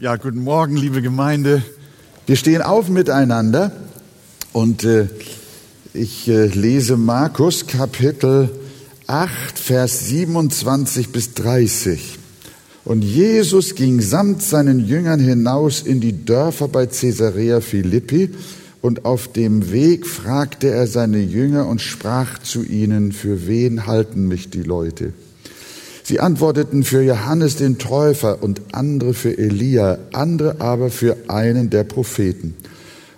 Ja, guten Morgen, liebe Gemeinde. Wir stehen auf miteinander und äh, ich äh, lese Markus Kapitel 8, Vers 27 bis 30. Und Jesus ging samt seinen Jüngern hinaus in die Dörfer bei Caesarea Philippi und auf dem Weg fragte er seine Jünger und sprach zu ihnen, für wen halten mich die Leute? Sie antworteten für Johannes den Täufer und andere für Elia, andere aber für einen der Propheten.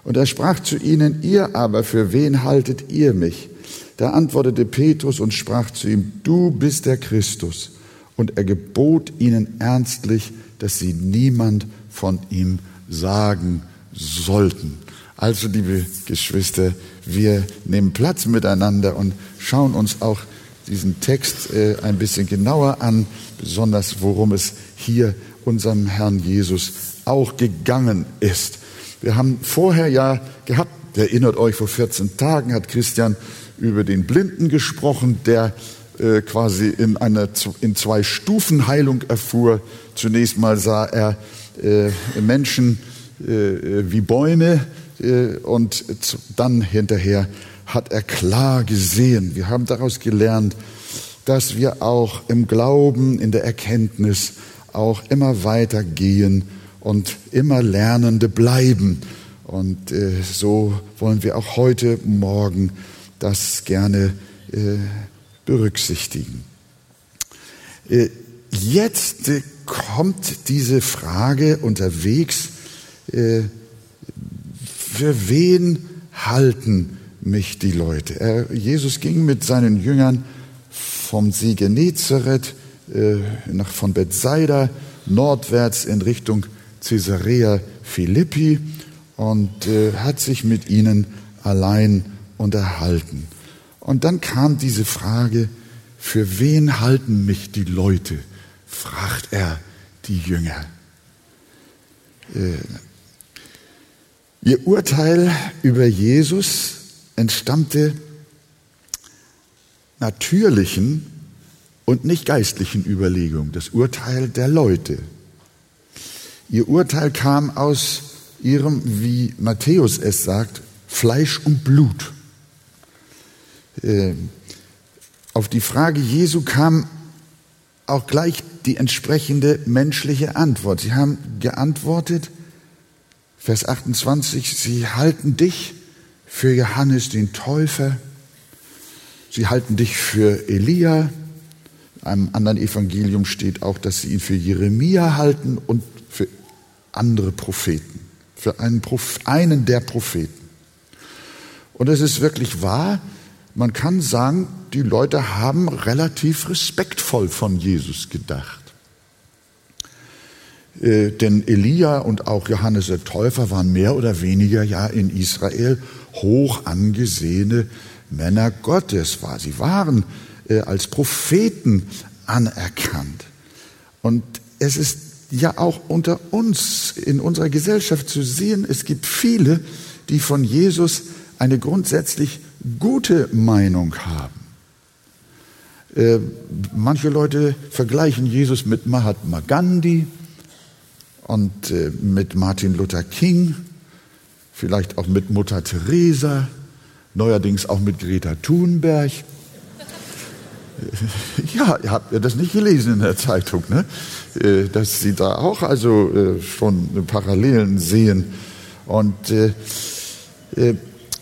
Und er sprach zu ihnen, ihr aber, für wen haltet ihr mich? Da antwortete Petrus und sprach zu ihm, du bist der Christus. Und er gebot ihnen ernstlich, dass sie niemand von ihm sagen sollten. Also, liebe Geschwister, wir nehmen Platz miteinander und schauen uns auch diesen Text äh, ein bisschen genauer an, besonders worum es hier unserem Herrn Jesus auch gegangen ist. Wir haben vorher ja gehabt, erinnert euch, vor 14 Tagen hat Christian über den Blinden gesprochen, der äh, quasi in einer in zwei Stufen Heilung erfuhr. Zunächst mal sah er äh, Menschen äh, wie Bäume äh, und dann hinterher hat er klar gesehen. Wir haben daraus gelernt, dass wir auch im Glauben, in der Erkenntnis auch immer weiter gehen und immer Lernende bleiben. Und äh, so wollen wir auch heute Morgen das gerne äh, berücksichtigen. Äh, jetzt äh, kommt diese Frage unterwegs, äh, für wen halten mich die Leute. Er, Jesus ging mit seinen Jüngern vom See Genezareth äh, nach, von Bethsaida nordwärts in Richtung Caesarea Philippi und äh, hat sich mit ihnen allein unterhalten. Und dann kam diese Frage, für wen halten mich die Leute? fragt er die Jünger. Äh, ihr Urteil über Jesus entstammte natürlichen und nicht geistlichen Überlegungen, das Urteil der Leute. Ihr Urteil kam aus ihrem, wie Matthäus es sagt, Fleisch und Blut. Äh, auf die Frage Jesu kam auch gleich die entsprechende menschliche Antwort. Sie haben geantwortet, Vers 28, sie halten dich für Johannes den Täufer, sie halten dich für Elia, in einem anderen Evangelium steht auch, dass sie ihn für Jeremia halten und für andere Propheten, für einen, einen der Propheten. Und es ist wirklich wahr, man kann sagen, die Leute haben relativ respektvoll von Jesus gedacht. Äh, denn Elia und auch Johannes der Täufer waren mehr oder weniger ja in Israel hoch angesehene Männer Gottes. Sie waren äh, als Propheten anerkannt. Und es ist ja auch unter uns in unserer Gesellschaft zu sehen, es gibt viele, die von Jesus eine grundsätzlich gute Meinung haben. Äh, manche Leute vergleichen Jesus mit Mahatma Gandhi, und äh, mit Martin Luther King, vielleicht auch mit Mutter Teresa, neuerdings auch mit Greta Thunberg. Ja, ihr habt ja das nicht gelesen in der Zeitung, ne? Äh, dass sie da auch also äh, schon Parallelen sehen. Und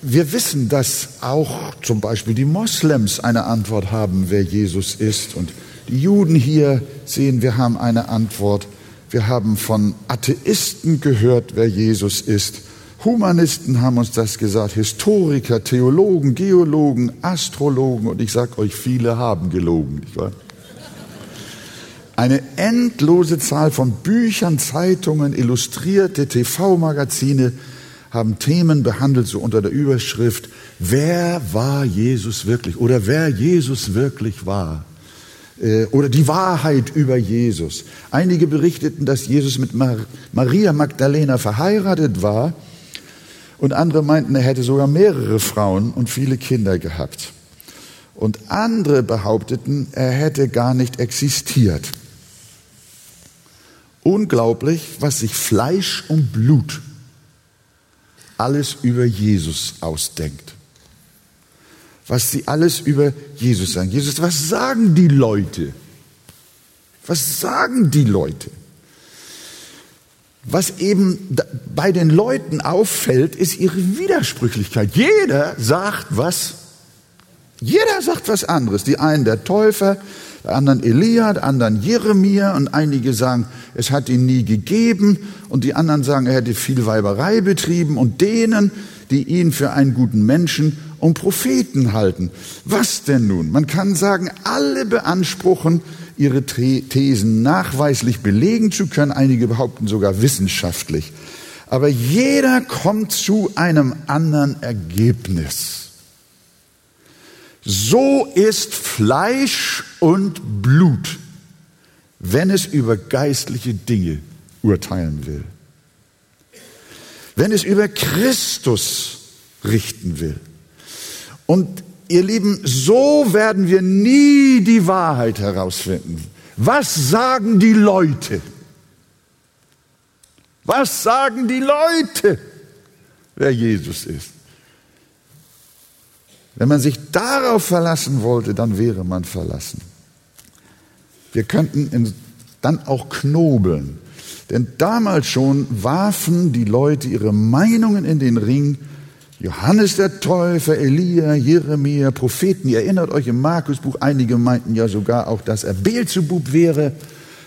wir wissen, dass auch zum Beispiel die Moslems eine Antwort haben, wer Jesus ist. Und die Juden hier sehen, wir haben eine Antwort. Wir haben von Atheisten gehört, wer Jesus ist. Humanisten haben uns das gesagt, Historiker, Theologen, Geologen, Astrologen und ich sage euch, viele haben gelogen. Nicht wahr? Eine endlose Zahl von Büchern, Zeitungen, illustrierte TV-Magazine haben Themen behandelt, so unter der Überschrift, wer war Jesus wirklich oder wer Jesus wirklich war. Äh, oder die Wahrheit über Jesus. Einige berichteten, dass Jesus mit Maria Magdalena verheiratet war und andere meinten, er hätte sogar mehrere Frauen und viele Kinder gehabt. Und andere behaupteten, er hätte gar nicht existiert. Unglaublich, was sich Fleisch und Blut alles über Jesus ausdenkt. Was sie alles über Jesus sagen. Jesus, was sagen die Leute? Was sagen die Leute? Was eben bei den Leuten auffällt, ist ihre Widersprüchlichkeit. Jeder sagt was, jeder sagt was anderes. Die einen der Täufer, der anderen Elia, der anderen Jeremia und einige sagen, es hat ihn nie gegeben und die anderen sagen, er hätte viel Weiberei betrieben und denen, die ihn für einen guten Menschen und Propheten halten. Was denn nun? Man kann sagen, alle beanspruchen, ihre Thesen nachweislich belegen zu können, einige behaupten sogar wissenschaftlich. Aber jeder kommt zu einem anderen Ergebnis. So ist Fleisch und Blut, wenn es über geistliche Dinge urteilen will. Wenn es über Christus richten will. Und ihr Lieben, so werden wir nie die Wahrheit herausfinden. Was sagen die Leute? Was sagen die Leute, wer Jesus ist? Wenn man sich darauf verlassen wollte, dann wäre man verlassen. Wir könnten dann auch knobeln. Denn damals schon warfen die Leute ihre Meinungen in den Ring. Johannes der Täufer, Elia, Jeremia, Propheten. Ihr erinnert euch im Markusbuch, einige meinten ja sogar auch, dass er Beelzebub wäre,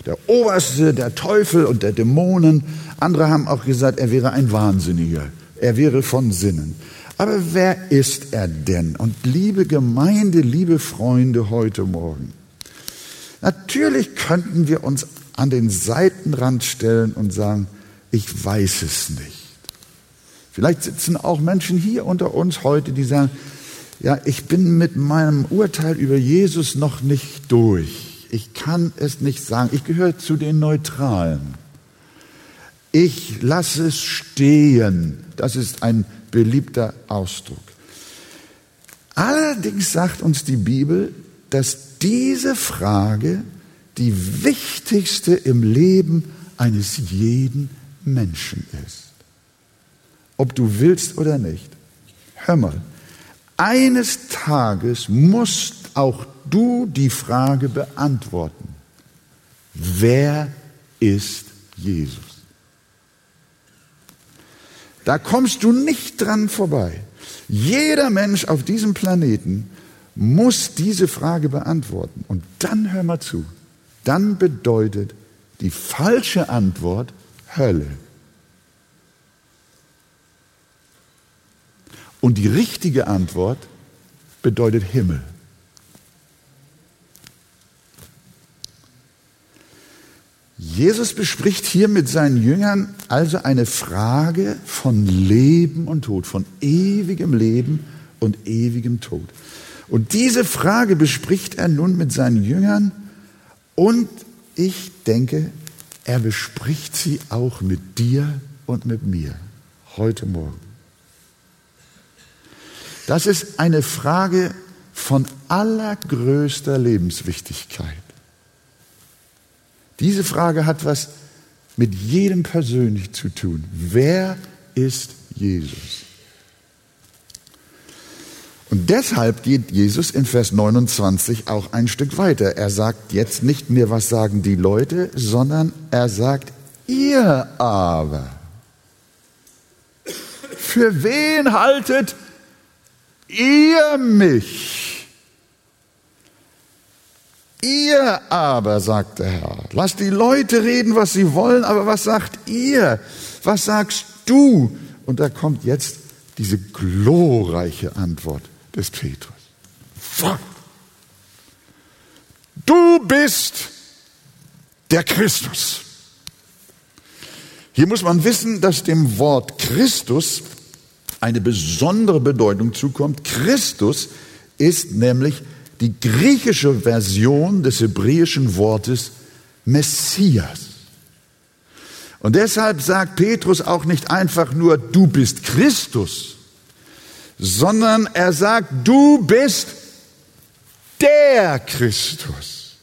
der Oberste der Teufel und der Dämonen. Andere haben auch gesagt, er wäre ein Wahnsinniger. Er wäre von Sinnen. Aber wer ist er denn? Und liebe Gemeinde, liebe Freunde heute Morgen, natürlich könnten wir uns an den Seitenrand stellen und sagen, ich weiß es nicht. Vielleicht sitzen auch Menschen hier unter uns heute, die sagen, ja, ich bin mit meinem Urteil über Jesus noch nicht durch. Ich kann es nicht sagen. Ich gehöre zu den Neutralen. Ich lasse es stehen. Das ist ein beliebter Ausdruck. Allerdings sagt uns die Bibel, dass diese Frage die wichtigste im Leben eines jeden Menschen ist. Ob du willst oder nicht. Hör mal, eines Tages musst auch du die Frage beantworten. Wer ist Jesus? Da kommst du nicht dran vorbei. Jeder Mensch auf diesem Planeten muss diese Frage beantworten. Und dann hör mal zu. Dann bedeutet die falsche Antwort Hölle. Und die richtige Antwort bedeutet Himmel. Jesus bespricht hier mit seinen Jüngern also eine Frage von Leben und Tod, von ewigem Leben und ewigem Tod. Und diese Frage bespricht er nun mit seinen Jüngern und ich denke, er bespricht sie auch mit dir und mit mir heute Morgen. Das ist eine Frage von allergrößter Lebenswichtigkeit. Diese Frage hat was mit jedem persönlich zu tun. Wer ist Jesus? Und deshalb geht Jesus in Vers 29 auch ein Stück weiter. Er sagt jetzt nicht mehr, was sagen die Leute, sondern er sagt, ihr aber. Für wen haltet ihr mich? Ihr aber, sagt der Herr, lasst die Leute reden, was sie wollen, aber was sagt ihr? Was sagst du? Und da kommt jetzt diese glorreiche Antwort des Petrus. Du bist der Christus. Hier muss man wissen, dass dem Wort Christus eine besondere Bedeutung zukommt. Christus ist nämlich die griechische Version des hebräischen Wortes Messias. Und deshalb sagt Petrus auch nicht einfach nur, du bist Christus, sondern er sagt, du bist der Christus,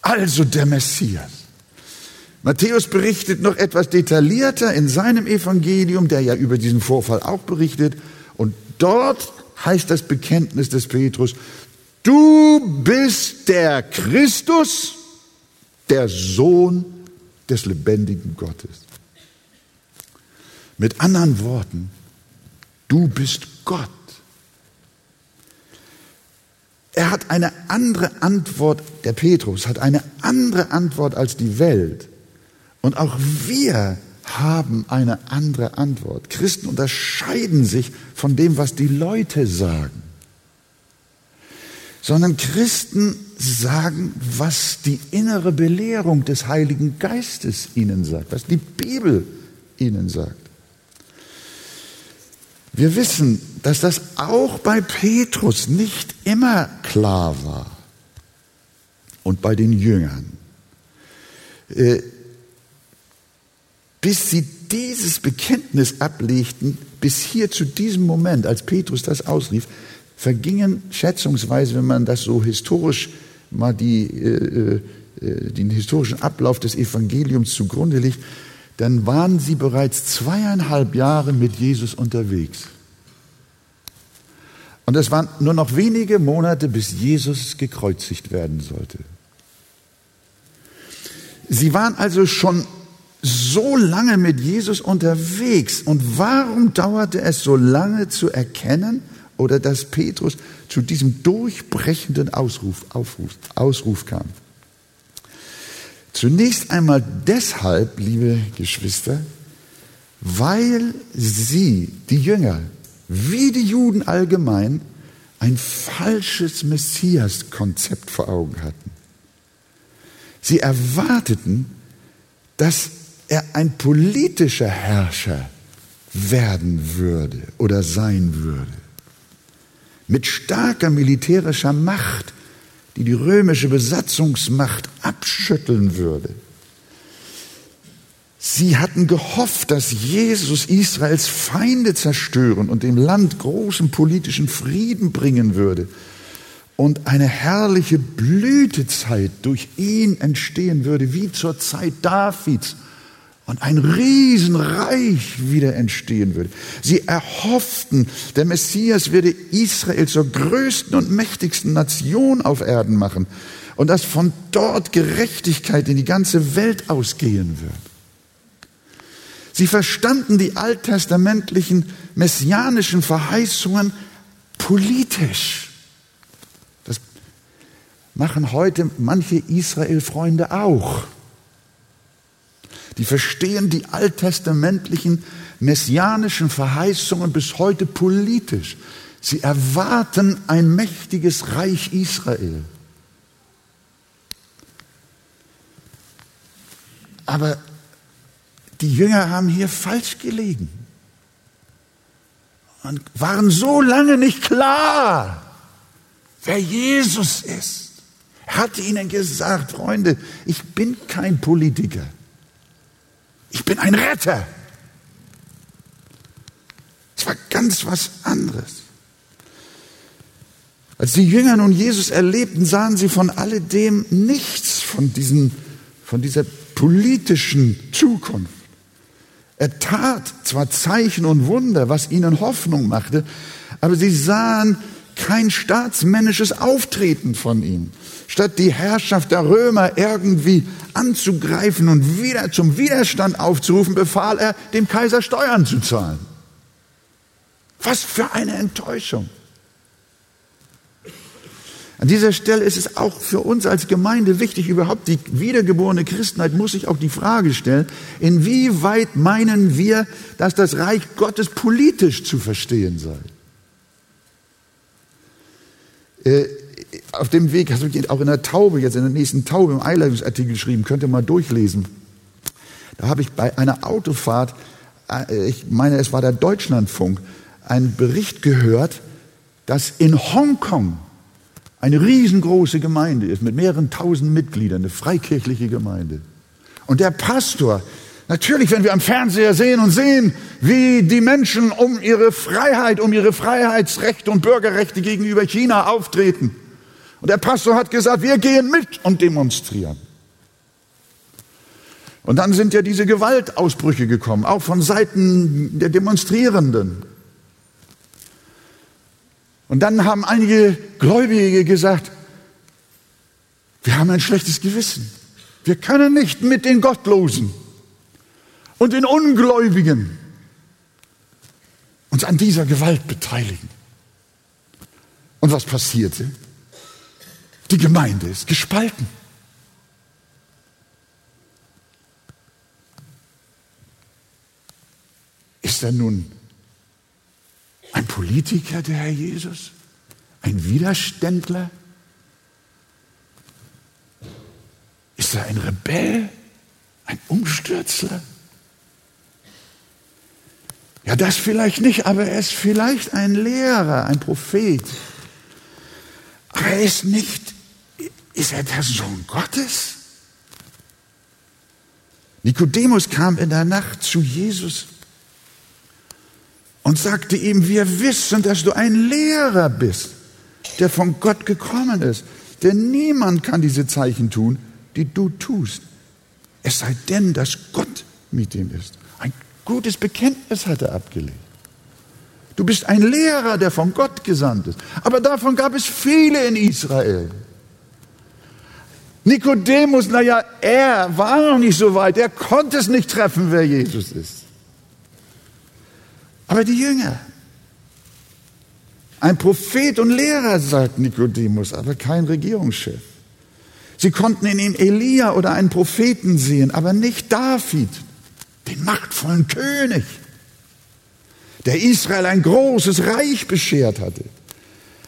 also der Messias. Matthäus berichtet noch etwas detaillierter in seinem Evangelium, der ja über diesen Vorfall auch berichtet. Und dort heißt das Bekenntnis des Petrus, du bist der Christus, der Sohn des lebendigen Gottes. Mit anderen Worten, du bist Gott. Er hat eine andere Antwort, der Petrus hat eine andere Antwort als die Welt. Und auch wir haben eine andere Antwort. Christen unterscheiden sich von dem, was die Leute sagen. Sondern Christen sagen, was die innere Belehrung des Heiligen Geistes ihnen sagt, was die Bibel ihnen sagt. Wir wissen, dass das auch bei Petrus nicht immer klar war und bei den Jüngern. Äh, bis sie dieses Bekenntnis ablegten, bis hier zu diesem Moment, als Petrus das ausrief, vergingen schätzungsweise, wenn man das so historisch mal die, äh, äh, den historischen Ablauf des Evangeliums zugrunde legt, dann waren sie bereits zweieinhalb Jahre mit Jesus unterwegs. Und es waren nur noch wenige Monate, bis Jesus gekreuzigt werden sollte. Sie waren also schon so lange mit Jesus unterwegs. Und warum dauerte es so lange zu erkennen oder dass Petrus zu diesem durchbrechenden Ausruf, Aufruf, Ausruf kam? Zunächst einmal deshalb, liebe Geschwister, weil sie, die Jünger, wie die Juden allgemein, ein falsches Messias-Konzept vor Augen hatten. Sie erwarteten, dass er ein politischer Herrscher werden würde oder sein würde. Mit starker militärischer Macht, die die römische Besatzungsmacht abschütteln würde. Sie hatten gehofft, dass Jesus Israels Feinde zerstören und dem Land großen politischen Frieden bringen würde und eine herrliche Blütezeit durch ihn entstehen würde, wie zur Zeit Davids und ein Riesenreich wieder entstehen würde. Sie erhofften, der Messias würde Israel zur größten und mächtigsten Nation auf Erden machen und dass von dort Gerechtigkeit in die ganze Welt ausgehen wird. Sie verstanden die alttestamentlichen messianischen Verheißungen politisch. Das machen heute manche Israel-Freunde auch. Die verstehen die alttestamentlichen messianischen Verheißungen bis heute politisch. Sie erwarten ein mächtiges Reich Israel. Aber die Jünger haben hier falsch gelegen und waren so lange nicht klar, wer Jesus ist. Er hatte ihnen gesagt, Freunde, ich bin kein Politiker. Ich bin ein Retter. Es war ganz was anderes. Als die Jünger nun Jesus erlebten, sahen sie von alledem nichts von, diesen, von dieser politischen Zukunft. Er tat zwar Zeichen und Wunder, was ihnen Hoffnung machte, aber sie sahen kein staatsmännisches Auftreten von ihm. Statt die Herrschaft der Römer irgendwie anzugreifen und wieder zum Widerstand aufzurufen, befahl er, dem Kaiser Steuern zu zahlen. Was für eine Enttäuschung. An dieser Stelle ist es auch für uns als Gemeinde wichtig, überhaupt die wiedergeborene Christenheit muss sich auch die Frage stellen, inwieweit meinen wir, dass das Reich Gottes politisch zu verstehen sei? Auf dem Weg, hast du auch in der Taube, jetzt in der nächsten Taube im Einleitungsartikel geschrieben, könnt ihr mal durchlesen. Da habe ich bei einer Autofahrt, äh, ich meine, es war der Deutschlandfunk, einen Bericht gehört, dass in Hongkong eine riesengroße Gemeinde ist mit mehreren tausend Mitgliedern, eine freikirchliche Gemeinde. Und der Pastor, Natürlich, wenn wir am Fernseher sehen und sehen, wie die Menschen um ihre Freiheit, um ihre Freiheitsrechte und Bürgerrechte gegenüber China auftreten. Und der Pastor hat gesagt, wir gehen mit und demonstrieren. Und dann sind ja diese Gewaltausbrüche gekommen, auch von Seiten der Demonstrierenden. Und dann haben einige Gläubige gesagt, wir haben ein schlechtes Gewissen. Wir können nicht mit den Gottlosen und den Ungläubigen uns an dieser Gewalt beteiligen. Und was passierte? Die Gemeinde ist gespalten. Ist er nun ein Politiker, der Herr Jesus? Ein Widerständler? Ist er ein Rebell? Ein Umstürzler? Ja, das vielleicht nicht, aber er ist vielleicht ein Lehrer, ein Prophet. Aber er ist nicht, ist er der Sohn Gottes? Nikodemus kam in der Nacht zu Jesus und sagte ihm, wir wissen, dass du ein Lehrer bist, der von Gott gekommen ist. Denn niemand kann diese Zeichen tun, die du tust. Es sei denn, dass Gott mit ihm ist. Ein gutes Bekenntnis hat er abgelegt. Du bist ein Lehrer, der von Gott gesandt ist. Aber davon gab es viele in Israel. Nikodemus, naja, er war noch nicht so weit. Er konnte es nicht treffen, wer Jesus ist. Aber die Jünger, ein Prophet und Lehrer, sagt Nikodemus, aber kein Regierungschef. Sie konnten in ihm Elia oder einen Propheten sehen, aber nicht David, den machtvollen König, der Israel ein großes Reich beschert hatte.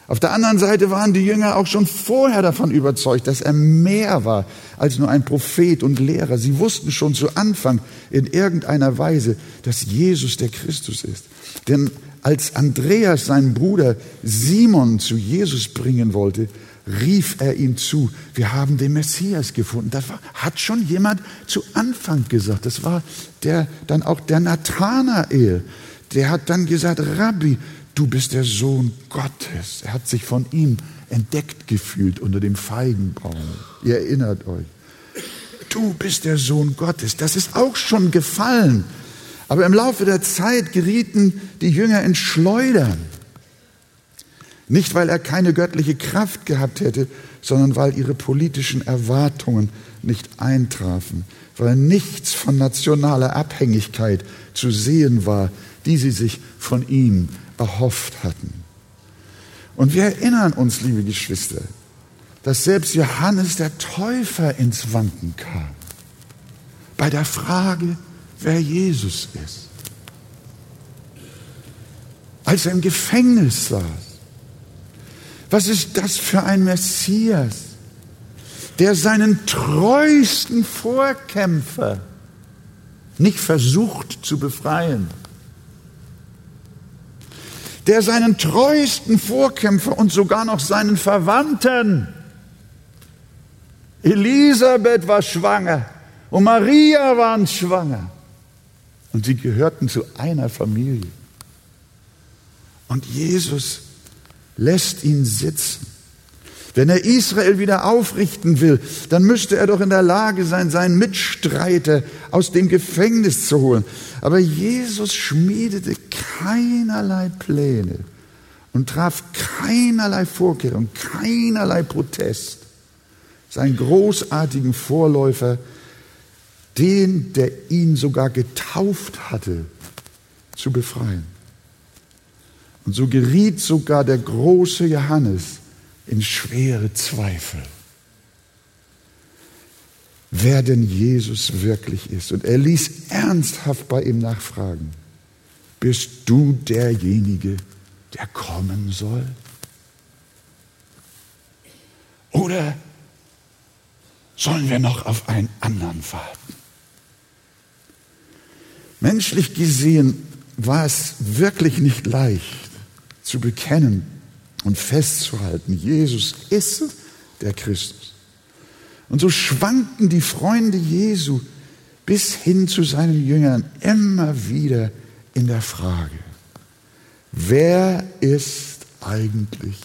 Auf der anderen Seite waren die Jünger auch schon vorher davon überzeugt, dass er mehr war als nur ein Prophet und Lehrer. Sie wussten schon zu Anfang in irgendeiner Weise, dass Jesus der Christus ist. Denn als Andreas seinen Bruder Simon zu Jesus bringen wollte, rief er ihm zu, wir haben den Messias gefunden. Das war, hat schon jemand zu Anfang gesagt. Das war der, dann auch der Nathanael. Der hat dann gesagt, Rabbi, du bist der Sohn Gottes. Er hat sich von ihm entdeckt gefühlt unter dem Feigenbaum. Ihr erinnert euch. Du bist der Sohn Gottes. Das ist auch schon gefallen. Aber im Laufe der Zeit gerieten die Jünger in Schleudern. Nicht, weil er keine göttliche Kraft gehabt hätte, sondern weil ihre politischen Erwartungen nicht eintrafen, weil nichts von nationaler Abhängigkeit zu sehen war, die sie sich von ihm erhofft hatten. Und wir erinnern uns, liebe Geschwister, dass selbst Johannes der Täufer ins Wanken kam bei der Frage, wer Jesus ist. Als er im Gefängnis saß. Was ist das für ein Messias, der seinen treuesten Vorkämpfer nicht versucht zu befreien, der seinen treuesten Vorkämpfer und sogar noch seinen Verwandten, Elisabeth war schwanger und Maria waren schwanger, und sie gehörten zu einer Familie. Und Jesus lässt ihn sitzen. Wenn er Israel wieder aufrichten will, dann müsste er doch in der Lage sein, seinen Mitstreiter aus dem Gefängnis zu holen. Aber Jesus schmiedete keinerlei Pläne und traf keinerlei Vorkehrungen, keinerlei Protest. Seinen großartigen Vorläufer den, der ihn sogar getauft hatte, zu befreien. Und so geriet sogar der große Johannes in schwere Zweifel, wer denn Jesus wirklich ist. Und er ließ ernsthaft bei ihm nachfragen, bist du derjenige, der kommen soll? Oder sollen wir noch auf einen anderen warten? Menschlich gesehen war es wirklich nicht leicht zu bekennen und festzuhalten, Jesus ist der Christus. Und so schwanken die Freunde Jesu bis hin zu seinen Jüngern immer wieder in der Frage, wer ist eigentlich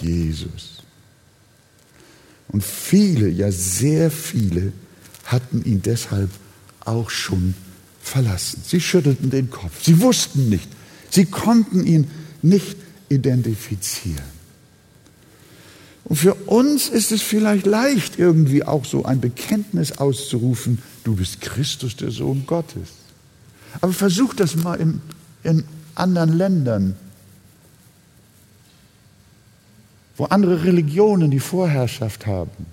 Jesus? Und viele, ja sehr viele, hatten ihn deshalb auch schon verlassen. Sie schüttelten den Kopf. Sie wussten nicht. Sie konnten ihn nicht identifizieren. Und für uns ist es vielleicht leicht, irgendwie auch so ein Bekenntnis auszurufen, du bist Christus, der Sohn Gottes. Aber versuch das mal in, in anderen Ländern, wo andere Religionen die Vorherrschaft haben.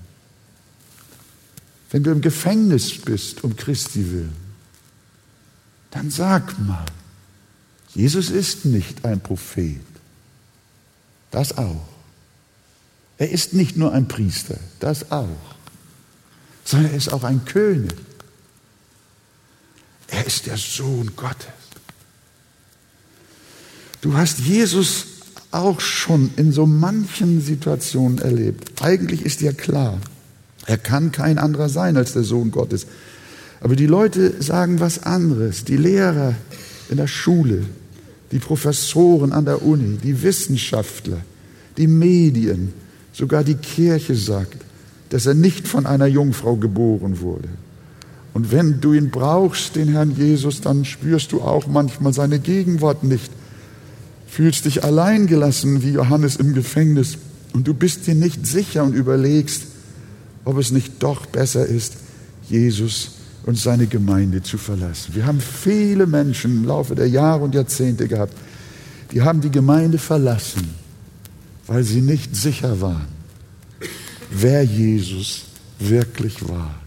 Wenn du im Gefängnis bist um Christi willen, dann sag mal, Jesus ist nicht ein Prophet. Das auch. Er ist nicht nur ein Priester, das auch, sondern er ist auch ein König. Er ist der Sohn Gottes. Du hast Jesus auch schon in so manchen Situationen erlebt. Eigentlich ist ja klar, er kann kein anderer sein als der Sohn Gottes. Aber die Leute sagen was anderes. Die Lehrer in der Schule, die Professoren an der Uni, die Wissenschaftler, die Medien, sogar die Kirche sagt, dass er nicht von einer Jungfrau geboren wurde. Und wenn du ihn brauchst, den Herrn Jesus, dann spürst du auch manchmal seine Gegenwart nicht. Fühlst dich alleingelassen wie Johannes im Gefängnis und du bist dir nicht sicher und überlegst, ob es nicht doch besser ist, Jesus und seine Gemeinde zu verlassen. Wir haben viele Menschen im Laufe der Jahre und Jahrzehnte gehabt, die haben die Gemeinde verlassen, weil sie nicht sicher waren, wer Jesus wirklich war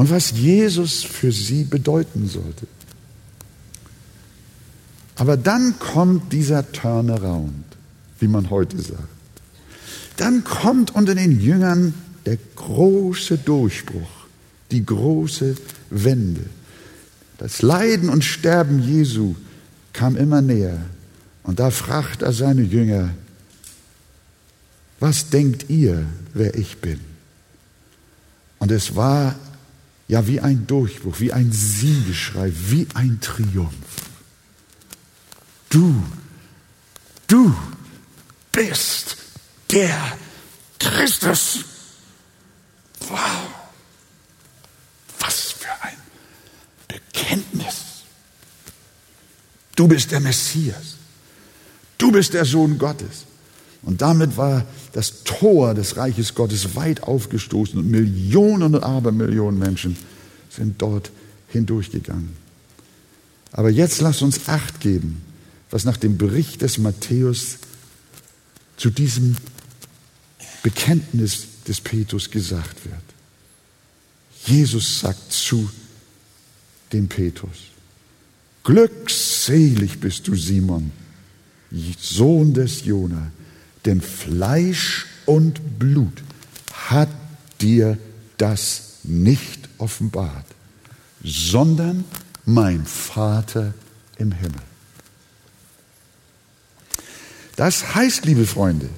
und was Jesus für sie bedeuten sollte. Aber dann kommt dieser Turnaround, wie man heute sagt. Dann kommt unter den Jüngern der große Durchbruch, die große Wende. Das Leiden und Sterben Jesu kam immer näher. Und da fragt er seine Jünger, was denkt ihr, wer ich bin? Und es war ja wie ein Durchbruch, wie ein Siegeschrei, wie ein Triumph. Du, du bist der Christus. Wow, was für ein Bekenntnis. Du bist der Messias. Du bist der Sohn Gottes. Und damit war das Tor des Reiches Gottes weit aufgestoßen und Millionen und Abermillionen Menschen sind dort hindurchgegangen. Aber jetzt lass uns acht geben, was nach dem Bericht des Matthäus zu diesem Bekenntnis des Petrus gesagt wird. Jesus sagt zu dem Petrus, Glückselig bist du, Simon, Sohn des Jona, denn Fleisch und Blut hat dir das nicht offenbart, sondern mein Vater im Himmel. Das heißt, liebe Freunde,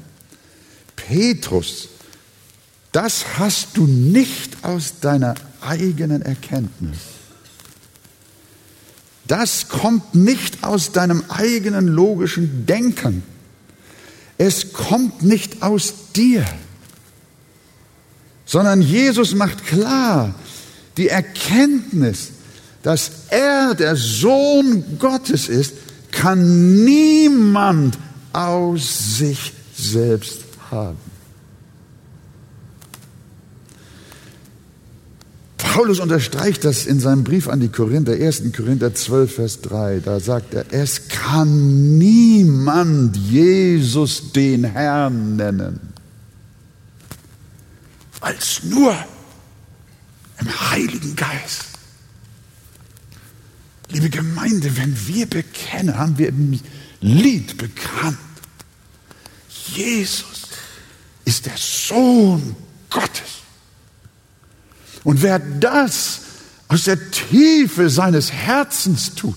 Petrus, das hast du nicht aus deiner eigenen Erkenntnis. Das kommt nicht aus deinem eigenen logischen Denken. Es kommt nicht aus dir, sondern Jesus macht klar, die Erkenntnis, dass er der Sohn Gottes ist, kann niemand aus sich selbst haben. Paulus unterstreicht das in seinem Brief an die Korinther, 1. Korinther 12, Vers 3. Da sagt er, es kann niemand Jesus den Herrn nennen, als nur im Heiligen Geist. Liebe Gemeinde, wenn wir bekennen, haben wir im Lied bekannt, Jesus ist der Sohn Gottes. Und wer das aus der Tiefe seines Herzens tut,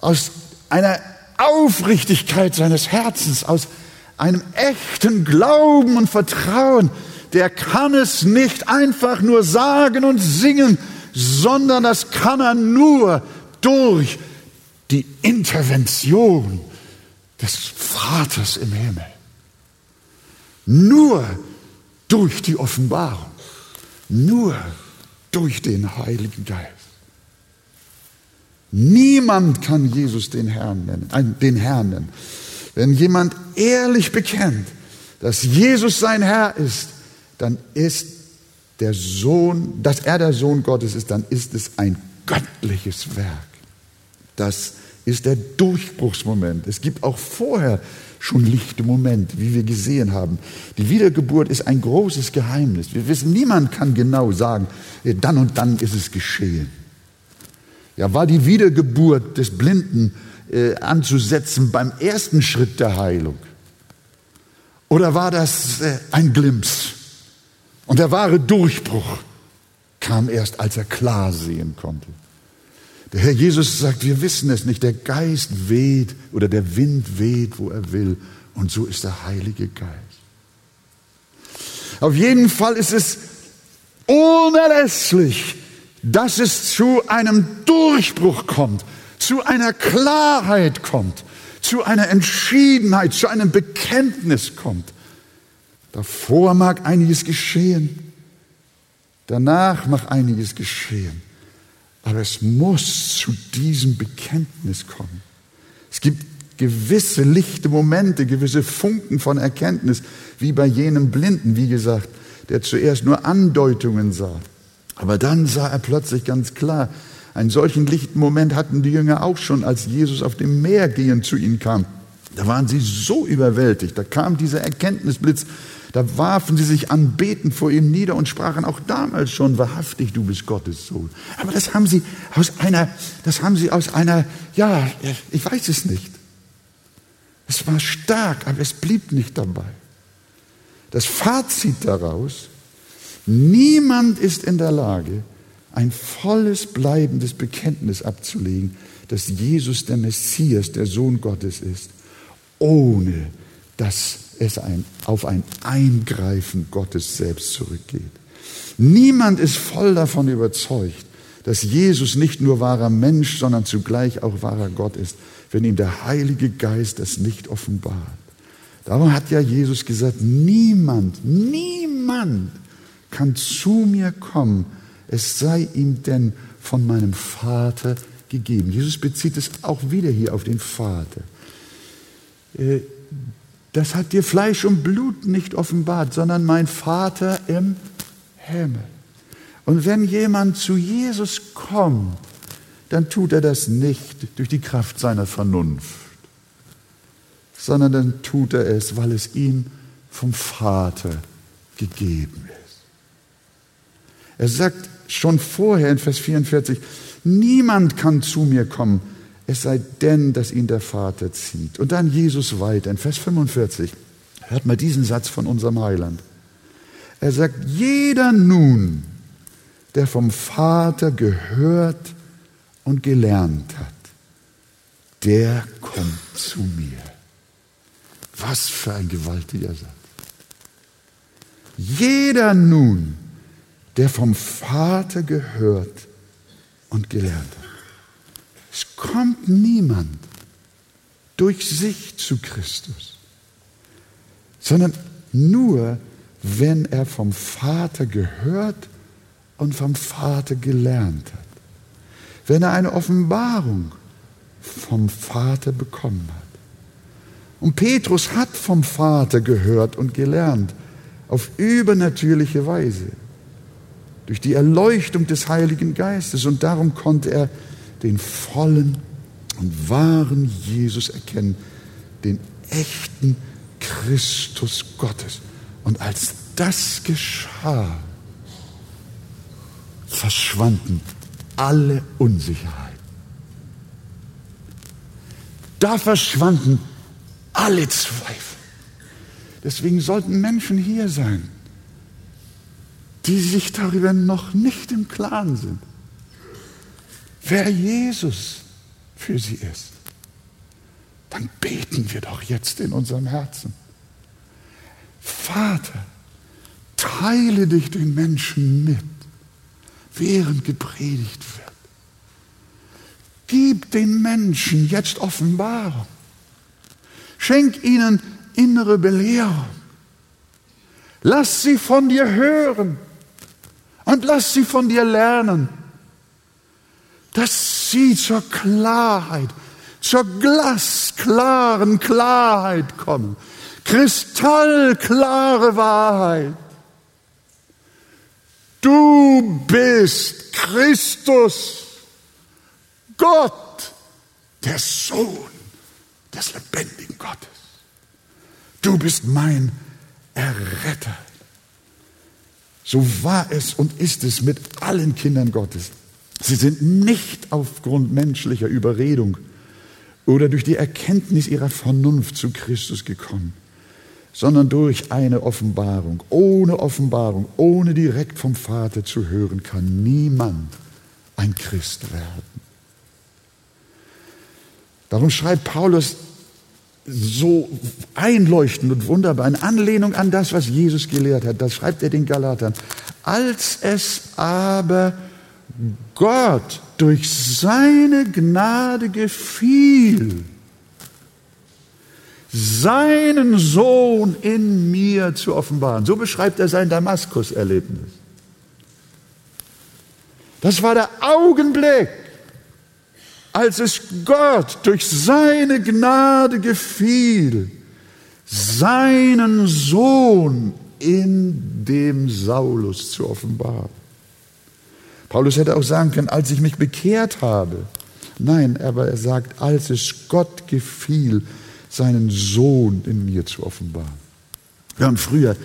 aus einer Aufrichtigkeit seines Herzens, aus einem echten Glauben und Vertrauen, der kann es nicht einfach nur sagen und singen, sondern das kann er nur durch die Intervention des Vaters im Himmel. Nur durch die Offenbarung. Nur durch den Heiligen Geist. Niemand kann Jesus den Herrn nennen, äh, den Herrn nennen. Wenn jemand ehrlich bekennt, dass Jesus sein Herr ist, dann ist der Sohn, dass er der Sohn Gottes ist, dann ist es ein göttliches Werk. Das ist der Durchbruchsmoment. Es gibt auch vorher schon lichte Momente, wie wir gesehen haben. Die Wiedergeburt ist ein großes Geheimnis. Wir wissen, niemand kann genau sagen, dann und dann ist es geschehen. Ja, war die Wiedergeburt des Blinden äh, anzusetzen beim ersten Schritt der Heilung? Oder war das äh, ein Glimps? Und der wahre Durchbruch kam erst, als er klar sehen konnte. Der Herr Jesus sagt, wir wissen es nicht. Der Geist weht oder der Wind weht, wo er will. Und so ist der Heilige Geist. Auf jeden Fall ist es unerlässlich, dass es zu einem Durchbruch kommt, zu einer Klarheit kommt, zu einer Entschiedenheit, zu einem Bekenntnis kommt. Davor mag einiges geschehen, danach mag einiges geschehen. Aber es muss zu diesem Bekenntnis kommen. Es gibt gewisse lichte Momente, gewisse Funken von Erkenntnis, wie bei jenem Blinden, wie gesagt, der zuerst nur Andeutungen sah. Aber dann sah er plötzlich ganz klar, einen solchen lichten Moment hatten die Jünger auch schon, als Jesus auf dem Meer gehen zu ihnen kam. Da waren sie so überwältigt, da kam dieser Erkenntnisblitz, da warfen sie sich anbetend vor ihm nieder und sprachen auch damals schon, wahrhaftig, du bist Gottes Sohn. Aber das haben sie aus einer, das haben sie aus einer, ja, ich weiß es nicht. Es war stark, aber es blieb nicht dabei. Das Fazit daraus, niemand ist in der Lage, ein volles, bleibendes Bekenntnis abzulegen, dass Jesus der Messias, der Sohn Gottes ist, ohne dass es ein, auf ein Eingreifen Gottes selbst zurückgeht. Niemand ist voll davon überzeugt, dass Jesus nicht nur wahrer Mensch, sondern zugleich auch wahrer Gott ist, wenn ihm der Heilige Geist das nicht offenbart. Darum hat ja Jesus gesagt, niemand, niemand kann zu mir kommen, es sei ihm denn von meinem Vater gegeben. Jesus bezieht es auch wieder hier auf den Vater. Das hat dir Fleisch und Blut nicht offenbart, sondern mein Vater im Himmel. Und wenn jemand zu Jesus kommt, dann tut er das nicht durch die Kraft seiner Vernunft, sondern dann tut er es, weil es ihm vom Vater gegeben ist. Er sagt schon vorher in Vers 44, niemand kann zu mir kommen, es sei denn, dass ihn der Vater zieht. Und dann Jesus weiter in Vers 45. Hört mal diesen Satz von unserem Heiland. Er sagt, jeder nun, der vom Vater gehört und gelernt hat, der kommt zu mir. Was für ein gewaltiger Satz. Jeder nun, der vom Vater gehört und gelernt hat. Es kommt niemand durch sich zu Christus, sondern nur, wenn er vom Vater gehört und vom Vater gelernt hat. Wenn er eine Offenbarung vom Vater bekommen hat. Und Petrus hat vom Vater gehört und gelernt auf übernatürliche Weise durch die Erleuchtung des Heiligen Geistes und darum konnte er den vollen und wahren Jesus erkennen, den echten Christus Gottes. Und als das geschah, verschwanden alle Unsicherheiten. Da verschwanden alle Zweifel. Deswegen sollten Menschen hier sein, die sich darüber noch nicht im Klaren sind wer Jesus für sie ist, dann beten wir doch jetzt in unserem Herzen. Vater, teile dich den Menschen mit, während gepredigt wird. Gib den Menschen jetzt Offenbarung. Schenk ihnen innere Belehrung. Lass sie von dir hören Und lass sie von dir lernen, dass sie zur Klarheit, zur glasklaren Klarheit kommen. Kristallklare Wahrheit. Du bist Christus, Gott, der Sohn des lebendigen Gottes. Du bist mein Erretter. So war es und ist es mit allen Kindern Gottes. Sie sind nicht aufgrund menschlicher Überredung oder durch die Erkenntnis ihrer Vernunft zu Christus gekommen, sondern durch eine Offenbarung. Ohne Offenbarung, ohne direkt vom Vater zu hören, kann niemand ein Christ werden. Darum schreibt Paulus so einleuchtend und wunderbar in Anlehnung an das, was Jesus gelehrt hat. Das schreibt er den Galatern. Als es aber Gott durch seine Gnade gefiel, seinen Sohn in mir zu offenbaren. So beschreibt er sein Damaskus-Erlebnis. Das war der Augenblick, als es Gott durch seine Gnade gefiel, seinen Sohn in dem Saulus zu offenbaren. Paulus hätte auch sagen können, als ich mich bekehrt habe. Nein, aber er sagt, als es Gott gefiel, seinen Sohn in mir zu offenbaren. Wir haben früher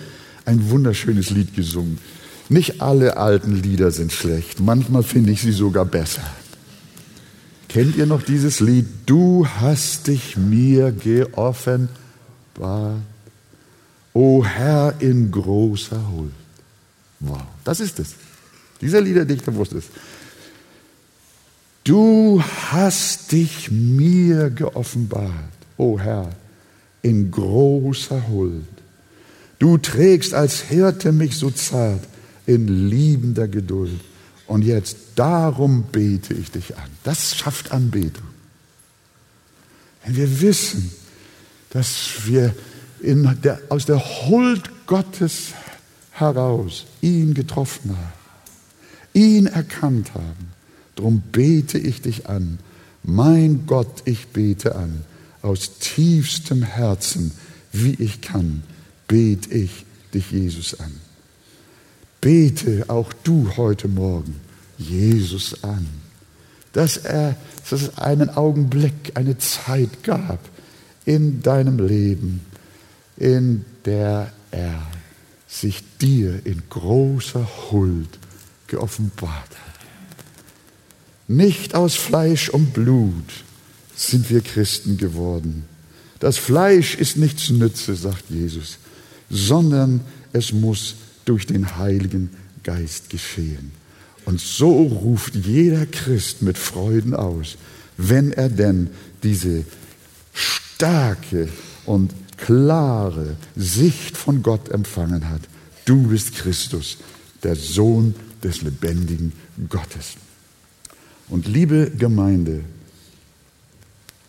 ein wunderschönes Lied gesungen. Nicht alle alten Lieder sind schlecht, manchmal finde ich sie sogar besser. Kennt ihr noch dieses Lied? Du hast dich mir geoffenbart, o Herr in großer Huld. Wow, das ist es. Dieser Liederdichter wusste es. Du hast dich mir geoffenbart o oh Herr, in großer Huld. Du trägst als Hirte mich so zart in liebender Geduld. Und jetzt darum bete ich dich an. Das schafft Anbetung. Wenn wir wissen, dass wir der, aus der Huld Gottes heraus ihn getroffen haben, ihn erkannt haben, darum bete ich dich an. Mein Gott, ich bete an aus tiefstem Herzen, wie ich kann, bete ich dich, Jesus, an. Bete auch du heute Morgen Jesus an, dass, er, dass es einen Augenblick, eine Zeit gab in deinem Leben, in der er sich dir in großer Huld geoffenbart hat. Nicht aus Fleisch und Blut, sind wir Christen geworden. Das Fleisch ist nichts Nütze, sagt Jesus, sondern es muss durch den Heiligen Geist geschehen. Und so ruft jeder Christ mit Freuden aus, wenn er denn diese starke und klare Sicht von Gott empfangen hat. Du bist Christus, der Sohn des lebendigen Gottes. Und liebe Gemeinde,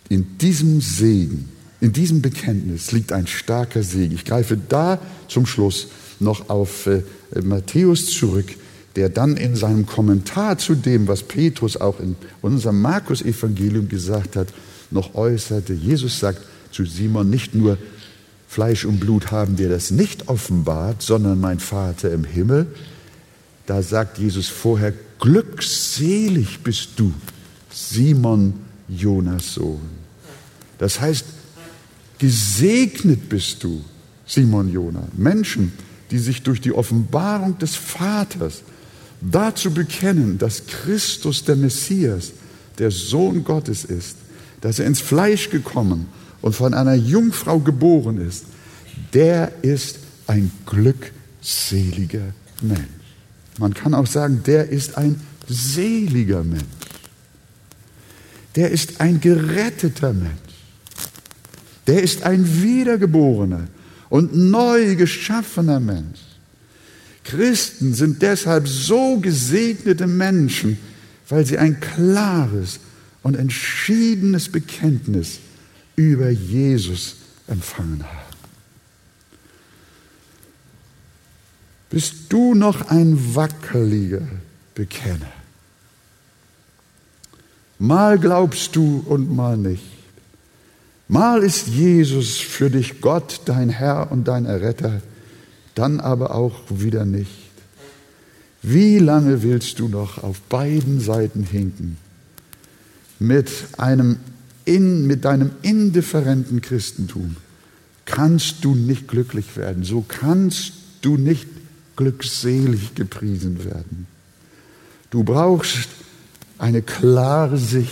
in diesem Segen, in diesem Bekenntnis liegt ein starker Segen. Ich greife da zum Schluss noch auf äh, Matthäus zurück, der dann in seinem Kommentar zu dem, was Petrus auch in unserem Markus-Evangelium gesagt hat, noch äußerte. Jesus sagt zu Simon, nicht nur Fleisch und Blut haben dir das nicht offenbart, sondern mein Vater im Himmel. Da sagt Jesus vorher, glückselig bist du, Simon Jonas Sohn. Das heißt, gesegnet bist du, Simon Jona. Menschen, die sich durch die Offenbarung des Vaters dazu bekennen, dass Christus der Messias, der Sohn Gottes ist, dass er ins Fleisch gekommen und von einer Jungfrau geboren ist, der ist ein glückseliger Mensch. Man kann auch sagen, der ist ein seliger Mensch der ist ein geretteter Mensch. Der ist ein wiedergeborener und neu geschaffener Mensch. Christen sind deshalb so gesegnete Menschen, weil sie ein klares und entschiedenes Bekenntnis über Jesus empfangen haben. Bist du noch ein wackeliger Bekenner. Mal glaubst du und mal nicht. Mal ist Jesus für dich Gott, dein Herr und dein Erretter, dann aber auch wieder nicht. Wie lange willst du noch auf beiden Seiten hinken? Mit einem in, mit deinem indifferenten Christentum kannst du nicht glücklich werden. So kannst du nicht glückselig gepriesen werden. Du brauchst eine klare Sicht,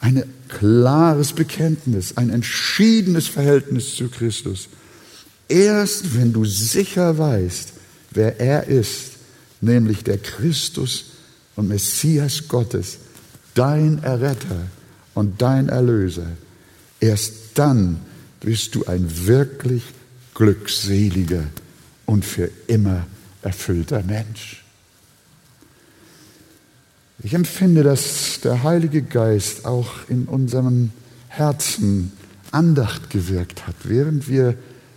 ein klares Bekenntnis, ein entschiedenes Verhältnis zu Christus. Erst wenn du sicher weißt, wer er ist, nämlich der Christus und Messias Gottes, dein Erretter und dein Erlöser, erst dann bist du ein wirklich glückseliger und für immer erfüllter Mensch. Ich empfinde, dass der Heilige Geist auch in unserem Herzen Andacht gewirkt hat, während wir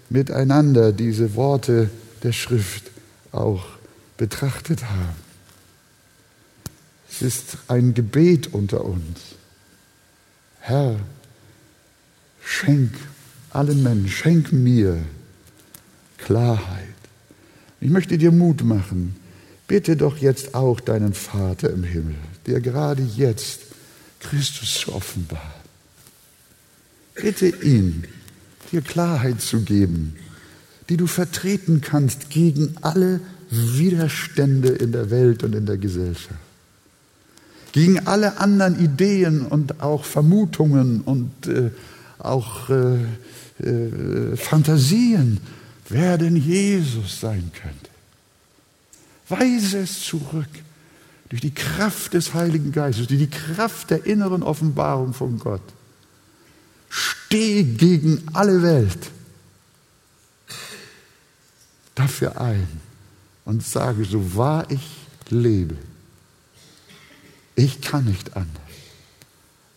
miteinander diese Worte der Schrift auch betrachtet haben. Es ist ein Gebet unter uns. Herr, schenk allen Menschen, schenk mir Klarheit. Ich möchte dir Mut machen. Bitte doch jetzt auch deinen Vater im Himmel, der gerade jetzt Christus offenbart. Bitte ihn, dir Klarheit zu geben, die du vertreten kannst gegen alle Widerstände in der Welt und in der Gesellschaft. Gegen alle anderen Ideen und auch Vermutungen und äh, auch äh, äh, Fantasien, wer denn Jesus sein könnte. Weise es zurück durch die Kraft des Heiligen Geistes, durch die Kraft der inneren Offenbarung von Gott. Steh gegen alle Welt dafür ein und sage, so wahr ich lebe, ich kann nicht anders,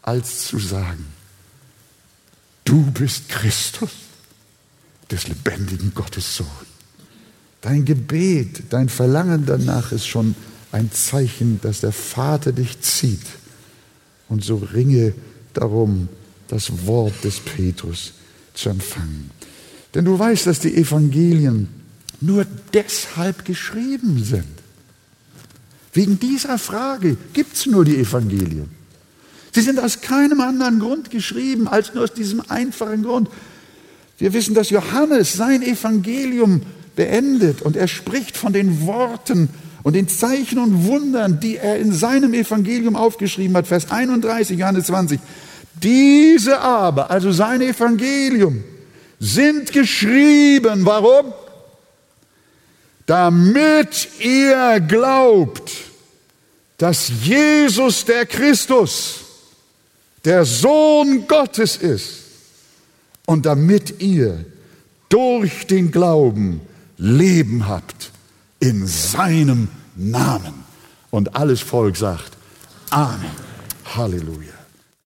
als zu sagen, du bist Christus, des lebendigen Gottes Sohn. Dein Gebet, dein Verlangen danach ist schon ein Zeichen, dass der Vater dich zieht. Und so ringe darum, das Wort des Petrus zu empfangen. Denn du weißt, dass die Evangelien nur deshalb geschrieben sind. Wegen dieser Frage gibt es nur die Evangelien. Sie sind aus keinem anderen Grund geschrieben, als nur aus diesem einfachen Grund. Wir wissen, dass Johannes sein Evangelium beendet und er spricht von den Worten und den Zeichen und Wundern, die er in seinem Evangelium aufgeschrieben hat. Vers 31, Johannes 20. Diese aber, also sein Evangelium, sind geschrieben. Warum? Damit ihr glaubt, dass Jesus der Christus, der Sohn Gottes ist und damit ihr durch den Glauben Leben habt in seinem Namen. Und alles Volk sagt Amen. Halleluja.